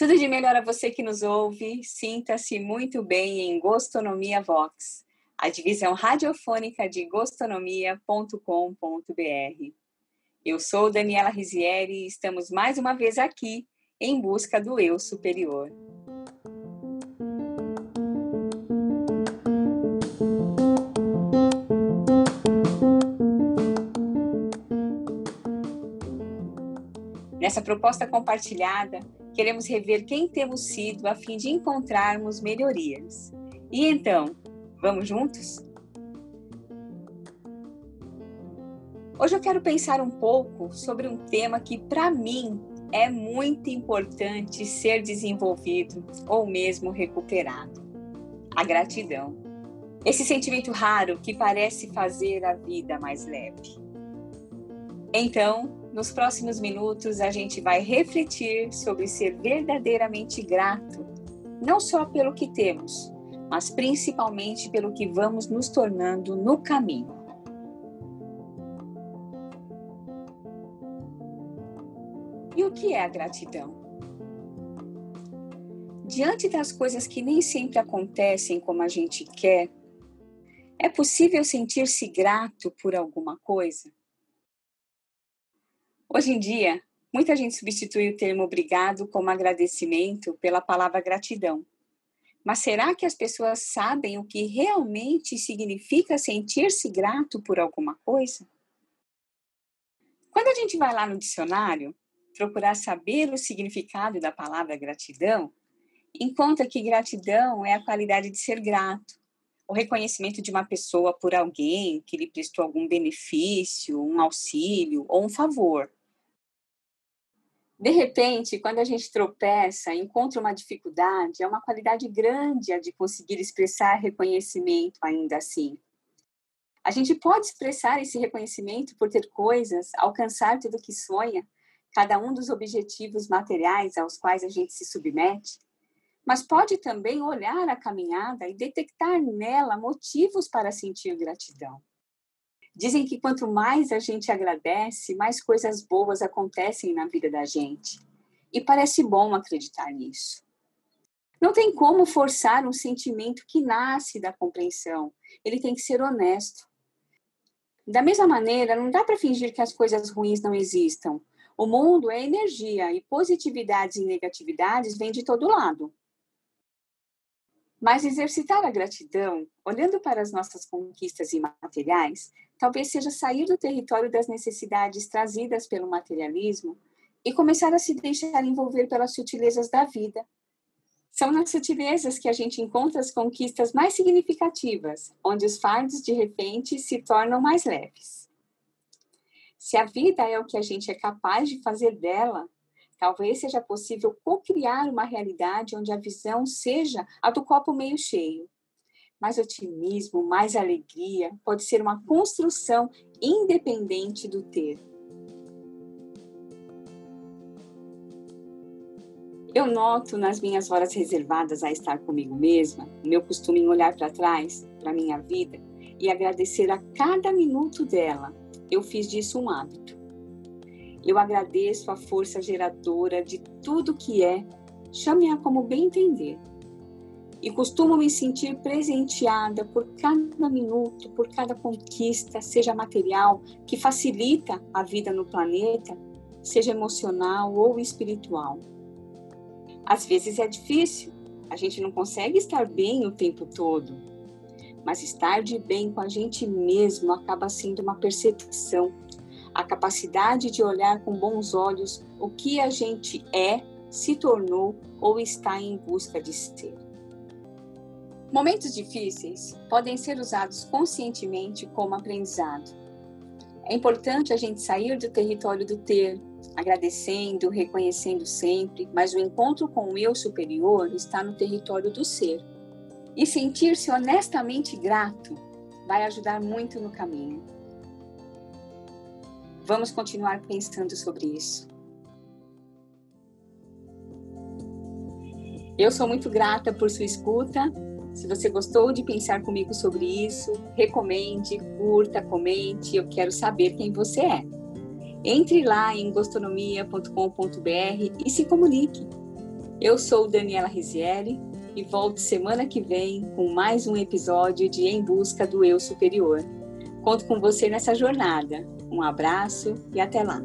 Tudo de melhor a você que nos ouve. Sinta-se muito bem em Gostonomia Vox, a divisão radiofônica de gostonomia.com.br. Eu sou Daniela Rizieri e estamos mais uma vez aqui em busca do eu superior. Nessa proposta compartilhada, queremos rever quem temos sido a fim de encontrarmos melhorias. E então, vamos juntos? Hoje eu quero pensar um pouco sobre um tema que, para mim, é muito importante ser desenvolvido ou mesmo recuperado: a gratidão. Esse sentimento raro que parece fazer a vida mais leve. Então, nos próximos minutos, a gente vai refletir sobre ser verdadeiramente grato, não só pelo que temos, mas principalmente pelo que vamos nos tornando no caminho. E o que é a gratidão? Diante das coisas que nem sempre acontecem como a gente quer, é possível sentir-se grato por alguma coisa? Hoje em dia, muita gente substitui o termo obrigado como agradecimento pela palavra gratidão. Mas será que as pessoas sabem o que realmente significa sentir-se grato por alguma coisa? Quando a gente vai lá no dicionário procurar saber o significado da palavra gratidão, encontra que gratidão é a qualidade de ser grato, o reconhecimento de uma pessoa por alguém que lhe prestou algum benefício, um auxílio ou um favor. De repente, quando a gente tropeça, encontra uma dificuldade, é uma qualidade grande a de conseguir expressar reconhecimento ainda assim. A gente pode expressar esse reconhecimento por ter coisas, alcançar tudo o que sonha, cada um dos objetivos materiais aos quais a gente se submete, mas pode também olhar a caminhada e detectar nela motivos para sentir gratidão. Dizem que quanto mais a gente agradece, mais coisas boas acontecem na vida da gente. E parece bom acreditar nisso. Não tem como forçar um sentimento que nasce da compreensão. Ele tem que ser honesto. Da mesma maneira, não dá para fingir que as coisas ruins não existam. O mundo é energia e positividades e negatividades vêm de todo lado. Mas exercitar a gratidão, olhando para as nossas conquistas imateriais, talvez seja sair do território das necessidades trazidas pelo materialismo e começar a se deixar envolver pelas sutilezas da vida. São nas sutilezas que a gente encontra as conquistas mais significativas, onde os fardos de repente se tornam mais leves. Se a vida é o que a gente é capaz de fazer dela, talvez seja possível co-criar uma realidade onde a visão seja a do copo meio cheio mais otimismo, mais alegria, pode ser uma construção independente do ter. Eu noto nas minhas horas reservadas a estar comigo mesma, o meu costume em olhar para trás, para minha vida e agradecer a cada minuto dela. Eu fiz disso um hábito. Eu agradeço a força geradora de tudo que é, chame-a como bem entender e costumo me sentir presenteada por cada minuto, por cada conquista, seja material, que facilita a vida no planeta, seja emocional ou espiritual. Às vezes é difícil, a gente não consegue estar bem o tempo todo, mas estar de bem com a gente mesmo acaba sendo uma percepção, a capacidade de olhar com bons olhos o que a gente é, se tornou ou está em busca de ser. Momentos difíceis podem ser usados conscientemente como aprendizado. É importante a gente sair do território do ter, agradecendo, reconhecendo sempre, mas o encontro com o eu superior está no território do ser. E sentir-se honestamente grato vai ajudar muito no caminho. Vamos continuar pensando sobre isso. Eu sou muito grata por sua escuta se você gostou de pensar comigo sobre isso, recomende, curta, comente, eu quero saber quem você é. Entre lá em gostonomia.com.br e se comunique. Eu sou Daniela Rizieri e volto semana que vem com mais um episódio de Em Busca do Eu Superior. Conto com você nessa jornada. Um abraço e até lá!